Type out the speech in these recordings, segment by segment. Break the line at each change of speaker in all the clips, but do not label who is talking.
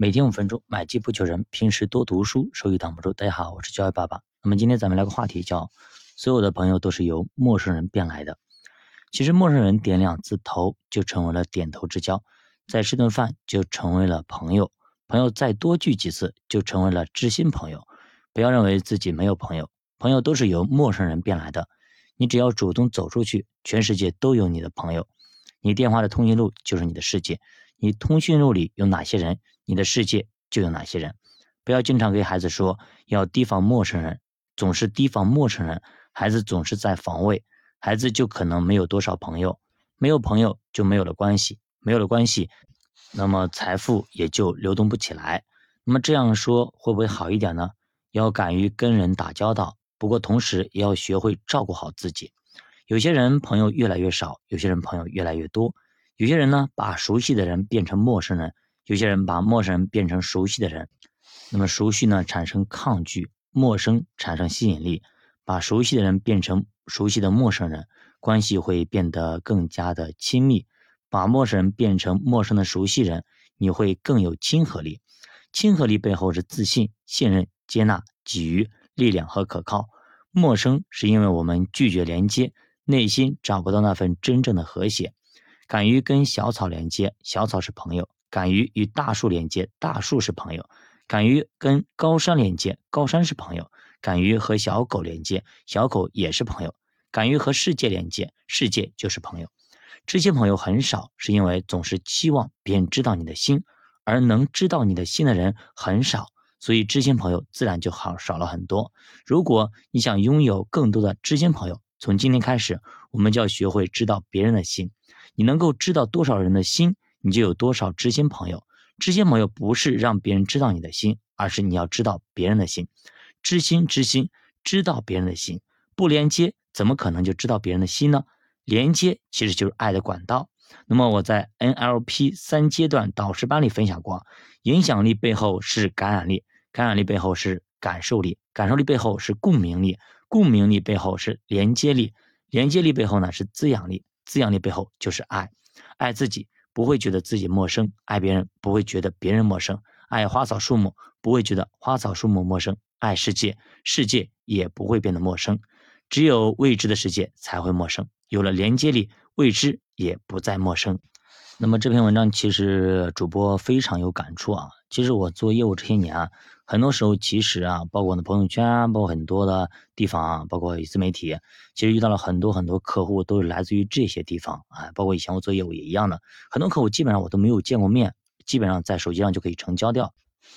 每天五分钟，买机不求人，平时多读书，收益挡不住。大家好，我是教育爸爸。那么今天咱们来个话题，叫所有的朋友都是由陌生人变来的。其实陌生人点两次头就成为了点头之交，再吃顿饭就成为了朋友，朋友再多聚几次就成为了知心朋友。不要认为自己没有朋友，朋友都是由陌生人变来的。你只要主动走出去，全世界都有你的朋友。你电话的通讯录就是你的世界，你通讯录里有哪些人？你的世界就有哪些人？不要经常给孩子说要提防陌生人，总是提防陌生人，孩子总是在防卫，孩子就可能没有多少朋友，没有朋友就没有了关系，没有了关系，那么财富也就流动不起来。那么这样说会不会好一点呢？要敢于跟人打交道，不过同时也要学会照顾好自己。有些人朋友越来越少，有些人朋友越来越多，有些人呢把熟悉的人变成陌生人。有些人把陌生人变成熟悉的人，那么熟悉呢产生抗拒，陌生产生吸引力。把熟悉的人变成熟悉的陌生人，关系会变得更加的亲密。把陌生人变成陌生的熟悉人，你会更有亲和力。亲和力背后是自信、信任、接纳、给予力量和可靠。陌生是因为我们拒绝连接，内心找不到那份真正的和谐。敢于跟小草连接，小草是朋友。敢于与大树连接，大树是朋友；敢于跟高山连接，高山是朋友；敢于和小狗连接，小狗也是朋友；敢于和世界连接，世界就是朋友。知心朋友很少，是因为总是期望别人知道你的心，而能知道你的心的人很少，所以知心朋友自然就好少了很多。如果你想拥有更多的知心朋友，从今天开始，我们就要学会知道别人的心。你能够知道多少人的心？你就有多少知心朋友？知心朋友不是让别人知道你的心，而是你要知道别人的心。知心知心，知道别人的心，不连接怎么可能就知道别人的心呢？连接其实就是爱的管道。那么我在 NLP 三阶段导师班里分享过，影响力背后是感染力，感染力背后是感受力，感受力背后是共鸣力，共鸣力背后是连接力，连接力背后呢是滋养力，滋养力背后就是爱，爱自己。不会觉得自己陌生，爱别人不会觉得别人陌生，爱花草树木不会觉得花草树木陌生，爱世界世界也不会变得陌生。只有未知的世界才会陌生，有了连接力，未知也不再陌生。那么这篇文章其实主播非常有感触啊。其实我做业务这些年啊，很多时候其实啊，包括我的朋友圈，包括很多的地方啊，包括自媒体，其实遇到了很多很多客户都是来自于这些地方啊。包括以前我做业务也一样的，很多客户基本上我都没有见过面，基本上在手机上就可以成交掉。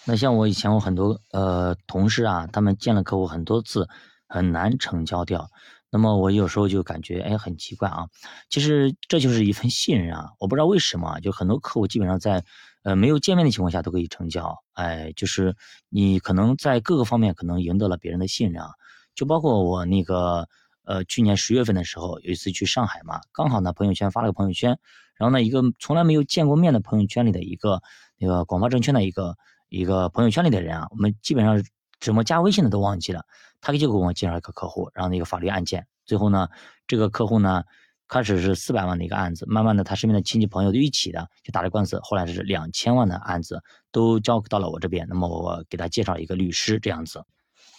那像我以前我很多呃同事啊，他们见了客户很多次，很难成交掉。那么我有时候就感觉哎很奇怪啊，其实这就是一份信任啊，我不知道为什么，就很多客户基本上在呃没有见面的情况下都可以成交，哎，就是你可能在各个方面可能赢得了别人的信任啊，就包括我那个呃去年十月份的时候有一次去上海嘛，刚好呢朋友圈发了个朋友圈，然后呢一个从来没有见过面的朋友圈里的一个那个广发证券的一个一个朋友圈里的人啊，我们基本上。怎么加微信的都忘记了，他就给我介绍一个客户，然后那个法律案件，最后呢，这个客户呢，开始是四百万的一个案子，慢慢的他身边的亲戚朋友都一起的就打了官司，后来是两千万的案子都交到了我这边，那么我给他介绍一个律师这样子。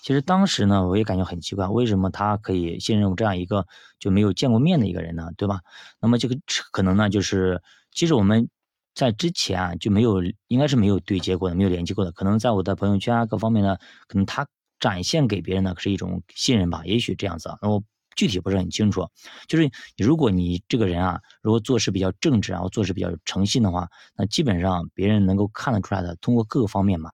其实当时呢，我也感觉很奇怪，为什么他可以信任我这样一个就没有见过面的一个人呢？对吧？那么这个可能呢，就是其实我们。在之前啊就没有，应该是没有对接过的，没有联系过的。可能在我的朋友圈啊各方面呢，可能他展现给别人的是一种信任吧，也许这样子啊。那我具体不是很清楚。就是如果你这个人啊，如果做事比较正直，然后做事比较有诚信的话，那基本上别人能够看得出来的。通过各个方面嘛，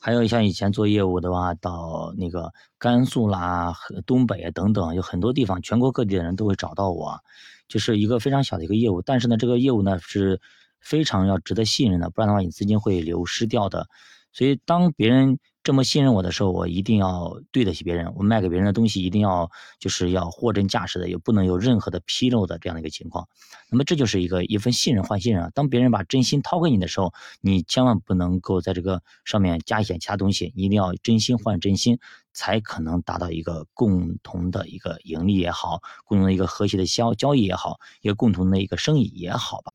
还有像以前做业务的话，到那个甘肃啦、东北等等，有很多地方，全国各地的人都会找到我，就是一个非常小的一个业务。但是呢，这个业务呢是。非常要值得信任的，不然的话你资金会流失掉的。所以当别人这么信任我的时候，我一定要对得起别人。我卖给别人的东西一定要就是要货真价实的，也不能有任何的纰漏的这样的一个情况。那么这就是一个一份信任换信任。当别人把真心掏给你的时候，你千万不能够在这个上面加一些其他东西，一定要真心换真心，才可能达到一个共同的一个盈利也好，共同的一个和谐的交交易也好，一个共同的一个生意也好吧。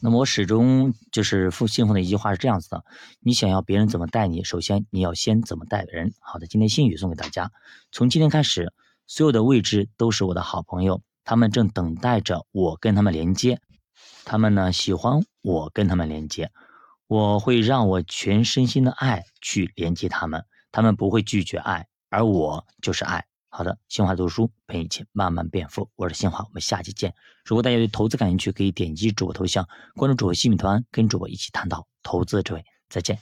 那么我始终就是复信奉的一句话是这样子的：你想要别人怎么待你，首先你要先怎么待人。好的，今天心语送给大家。从今天开始，所有的未知都是我的好朋友，他们正等待着我跟他们连接。他们呢喜欢我跟他们连接，我会让我全身心的爱去连接他们，他们不会拒绝爱，而我就是爱。好的，新华读书陪你一起慢慢变富，我是新华，我们下期见。如果大家对投资感兴趣，可以点击主播头像，关注主播新米团，跟主播一起探讨投资的智慧。再见。